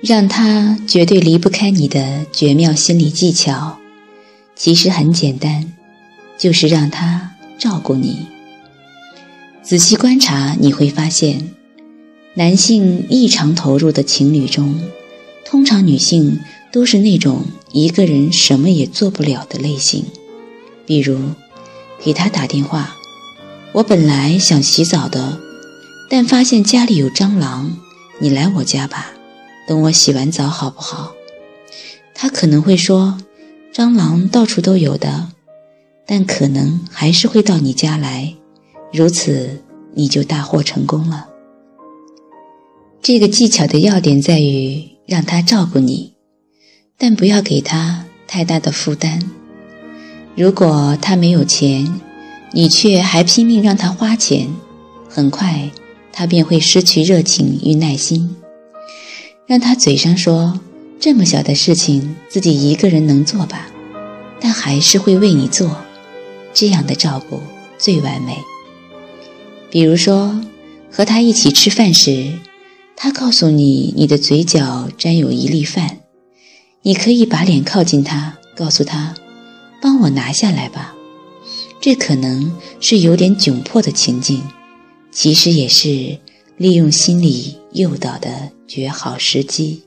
让他绝对离不开你的绝妙心理技巧，其实很简单，就是让他照顾你。仔细观察，你会发现，男性异常投入的情侣中，通常女性都是那种一个人什么也做不了的类型。比如，给他打电话，我本来想洗澡的，但发现家里有蟑螂，你来我家吧。等我洗完澡好不好？他可能会说：“蟑螂到处都有的，但可能还是会到你家来。”如此，你就大获成功了。这个技巧的要点在于让他照顾你，但不要给他太大的负担。如果他没有钱，你却还拼命让他花钱，很快他便会失去热情与耐心。让他嘴上说这么小的事情自己一个人能做吧，但还是会为你做，这样的照顾最完美。比如说，和他一起吃饭时，他告诉你你的嘴角沾有一粒饭，你可以把脸靠近他，告诉他：“帮我拿下来吧。”这可能是有点窘迫的情境，其实也是利用心理诱导的。绝好时机。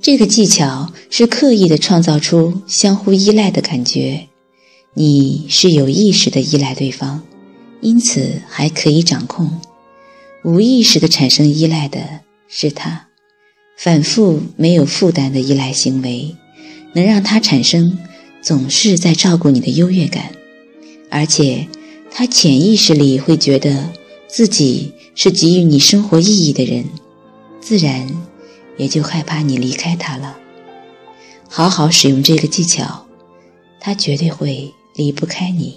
这个技巧是刻意的创造出相互依赖的感觉，你是有意识的依赖对方，因此还可以掌控；无意识的产生依赖的是他。反复没有负担的依赖行为，能让他产生总是在照顾你的优越感，而且他潜意识里会觉得自己。是给予你生活意义的人，自然也就害怕你离开他了。好好使用这个技巧，他绝对会离不开你。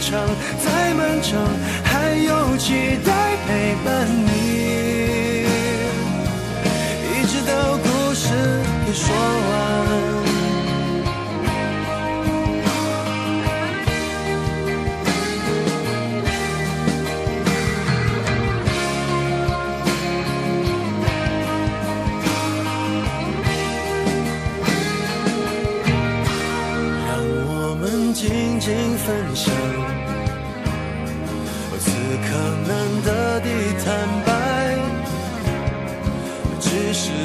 长，再漫长，还有期待陪伴你，一直到故事给说完。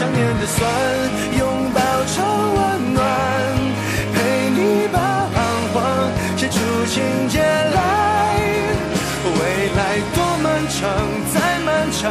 想念的酸拥抱成温暖，陪你把彷徨写出情节来。未来多漫长，再漫长，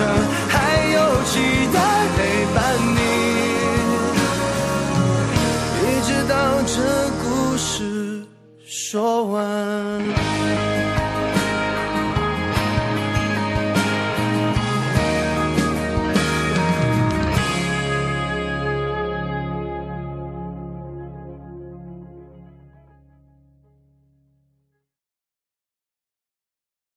再